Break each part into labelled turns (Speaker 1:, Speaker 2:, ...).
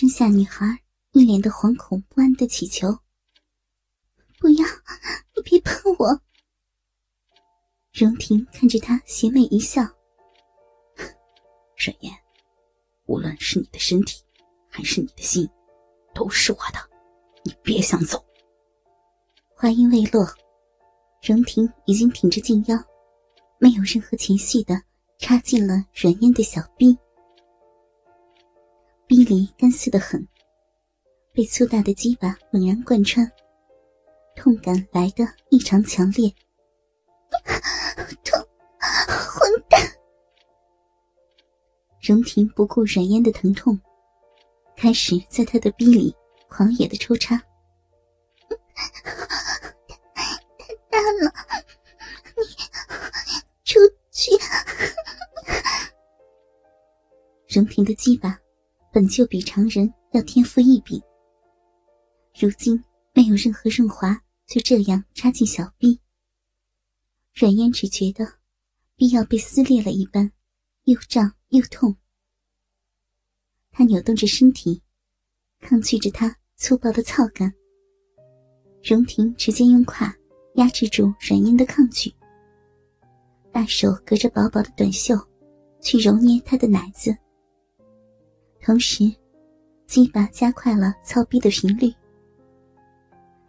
Speaker 1: 剩下女孩一脸的惶恐不安的祈求：“不要，你别碰我！”荣婷看着他，邪魅一笑：“
Speaker 2: 沈烟，无论是你的身体，还是你的心，都是我的，你别想走。”
Speaker 1: 话音未落，荣婷已经挺着劲腰，没有任何前戏的插进了软烟的小臂。里干涩的很，被粗大的鸡巴猛然贯穿，痛感来的异常强烈。痛，混蛋！荣婷不顾软烟的疼痛，开始在他的逼里狂野的抽插。你出去！荣婷的鸡巴。本就比常人要天赋异禀，如今没有任何润滑，就这样插进小臂。阮烟只觉得臂要被撕裂了一般，又胀又痛。他扭动着身体，抗拒着他粗暴的操感。荣婷直接用胯压制住阮烟的抗拒，大手隔着薄薄的短袖，去揉捏他的奶子。同时，鸡巴加快了操逼的频率。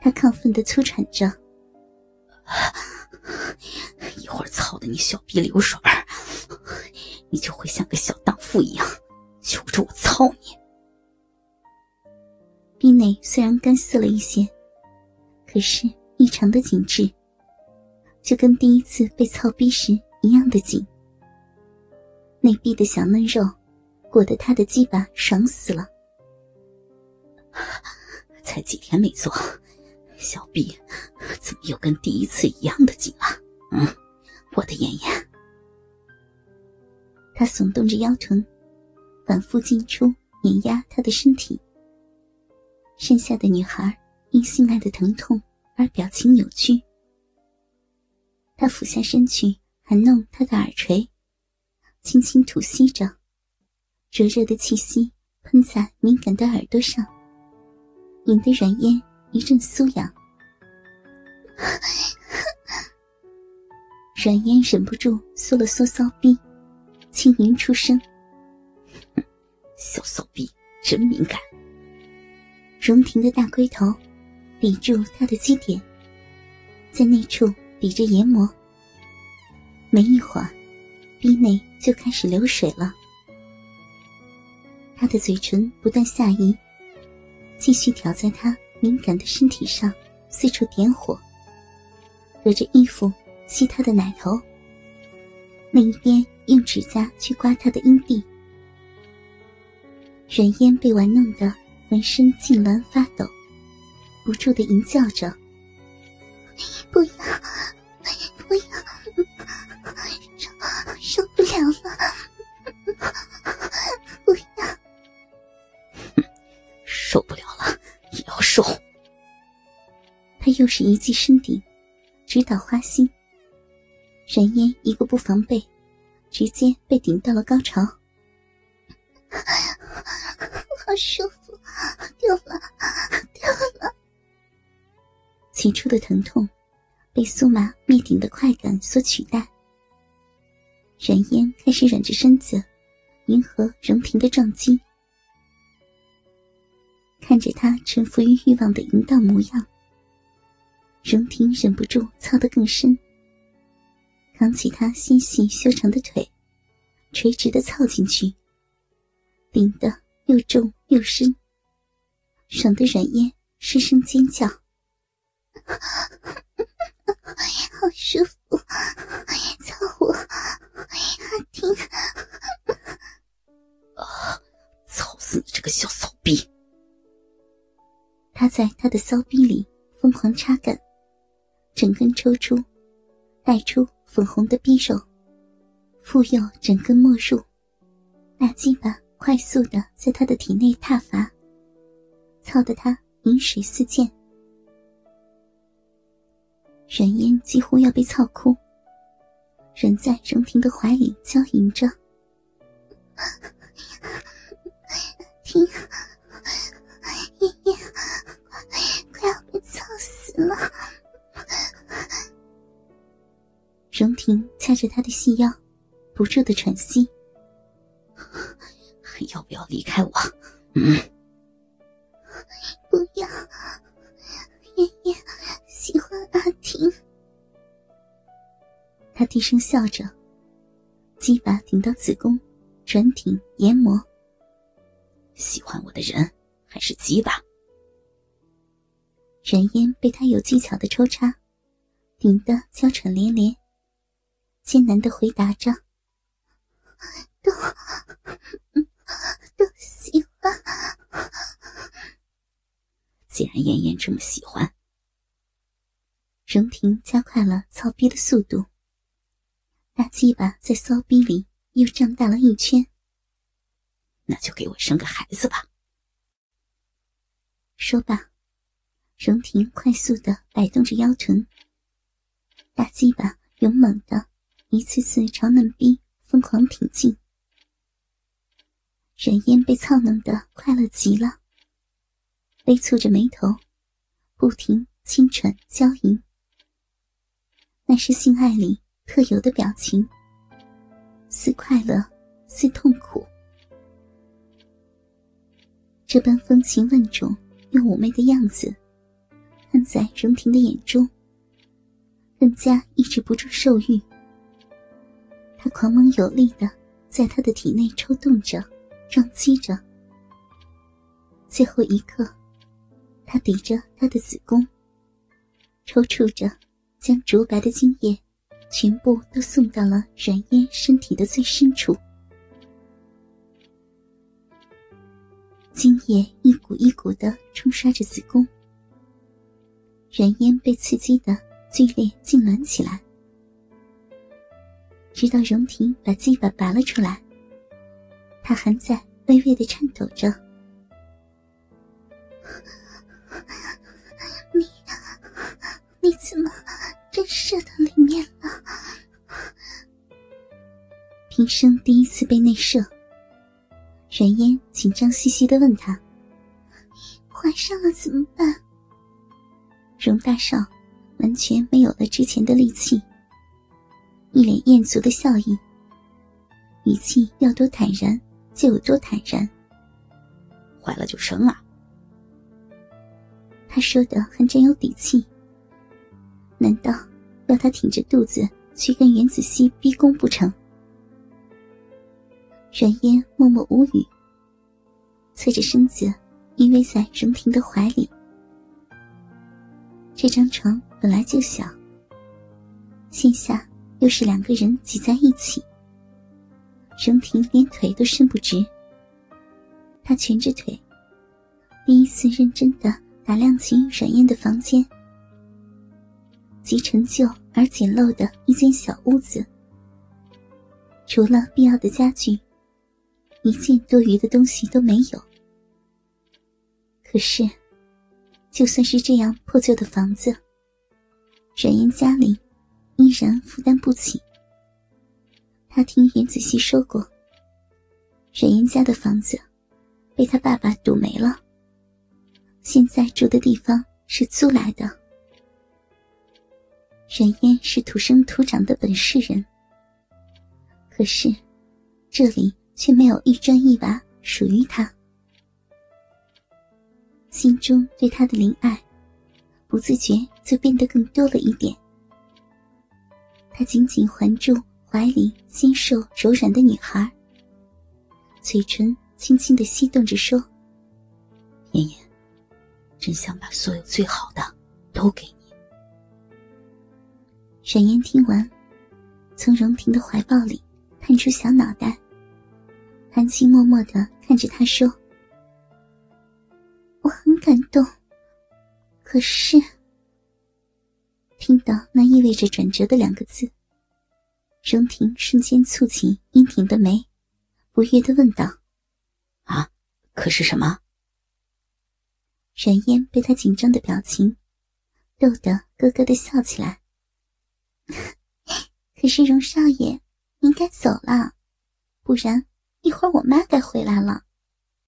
Speaker 1: 他亢奋的粗喘着：“
Speaker 2: 一会儿操的你小逼流水儿你就会像个小荡妇一样，求着我操你。”
Speaker 1: 逼内虽然干涩了一些，可是异常的紧致，就跟第一次被操逼时一样的紧。内壁的小嫩肉。裹得他的鸡巴爽死了，
Speaker 2: 才几天没做，小臂怎么又跟第一次一样的紧了？嗯，我的妍妍。
Speaker 1: 他耸动着腰臀，反复进出碾压他的身体。剩下的女孩因性爱的疼痛而表情扭曲。他俯下身去，含弄她的耳垂，轻轻吐息着。灼热的气息喷在敏感的耳朵上，引得软烟一阵酥痒。软烟忍不住缩了缩骚逼，轻吟出声：“
Speaker 2: 小骚逼真敏感。”
Speaker 1: 荣婷的大龟头抵住他的基点，在那处抵着研磨。没一会儿，逼内就开始流水了。他的嘴唇不断下移，继续挑在他敏感的身体上，四处点火，隔着衣服吸他的奶头。另一边用指甲去刮他的阴蒂。软烟被玩弄得浑身痉挛发抖，不住的吟叫着：“，不要，又是一记深顶，直捣花心。冉嫣一个不防备，直接被顶到了高潮。好舒服，掉了，掉了。起初的疼痛，被酥麻灭顶的快感所取代。冉嫣开始软着身子，迎合荣平的撞击。看着他臣服于欲望的淫荡模样，荣婷忍不住操得更深，扛起他纤细修长的腿，垂直的操进去，顶得又重又深，爽的软烟失声尖叫，好舒服，操我，阿婷，
Speaker 2: 啊，操死你这个小骚逼！
Speaker 1: 他在他的骚逼里疯狂插干，整根抽出，带出粉红的匕首，复又整根没入，大鸡巴快速的在他的体内踏伐，操得他饮水四溅，软烟几乎要被操哭，人在荣婷的怀里娇吟着：“掐着他的细腰，不住的喘息。
Speaker 2: 还 要不要离开我？嗯，
Speaker 1: 不要，妍妍喜欢阿婷。他低声笑着，鸡巴顶到子宫，转挺研磨。
Speaker 2: 喜欢我的人还是鸡巴？
Speaker 1: 人烟被他有技巧的抽插，顶得娇喘连连，艰难的回答着：“都，都喜欢。”
Speaker 2: 既然妍妍这么喜欢，
Speaker 1: 荣婷加快了操逼的速度。大鸡巴在骚逼里又胀大了一圈。
Speaker 2: 那就给我生个孩子吧。
Speaker 1: 说罢，荣婷快速的摆动着腰臀，大鸡巴勇猛的一次次朝嫩逼疯狂挺进。人烟被操弄得快乐极了，微蹙着眉头，不停轻喘娇吟，那是性爱里。特有的表情，似快乐，似痛苦。这般风情万种又妩媚的样子，看在荣婷的眼中，更加抑制不住兽欲。他狂猛有力的在他的体内抽动着，撞击着。最后一刻，他抵着他的子宫，抽搐着，将竹白的精液。全部都送到了阮烟身体的最深处，精液一股一股的冲刷着子宫，阮烟被刺激的剧烈痉挛起来，直到荣婷把鸡巴拔了出来，他还在微微的颤抖着。你，你怎么真射到里面了？平生第一次被内射，阮烟紧张兮兮的问他：“怀上了怎么办？”荣大少完全没有了之前的力气，一脸艳足的笑意，语气要多坦然就有多坦然。
Speaker 2: 怀了就生啊！
Speaker 1: 他说的很真有底气。难道要他挺着肚子去跟袁子熙逼宫不成？阮烟默默无语，侧着身子依偎在荣婷的怀里。这张床本来就小，现下又是两个人挤在一起，荣婷连腿都伸不直。她蜷着腿，第一次认真的打量起阮燕的房间，极陈旧而简陋的一间小屋子，除了必要的家具。一件多余的东西都没有。可是，就算是这样破旧的房子，阮燕家里依然负担不起。他听袁子熙说过，阮烟家的房子被他爸爸赌没了，现在住的地方是租来的。阮烟是土生土长的本市人，可是这里。却没有一砖一瓦属于他，心中对他的怜爱，不自觉就变得更多了一点。他紧紧环住怀里纤瘦柔软的女孩，嘴唇轻轻的吸动着说：“
Speaker 2: 妍妍，真想把所有最好的都给你。”
Speaker 1: 沈烟听完，从荣婷的怀抱里探出小脑袋。含情脉脉的看着他说：“我很感动，可是……”听到那意味着转折的两个字，荣婷瞬间蹙起阴挺的眉，不悦的问道：“
Speaker 2: 啊，可是什么？”
Speaker 1: 冉嫣被他紧张的表情逗得咯咯的笑起来。可是荣少爷，您该走了，不然。一会儿我妈该回来了。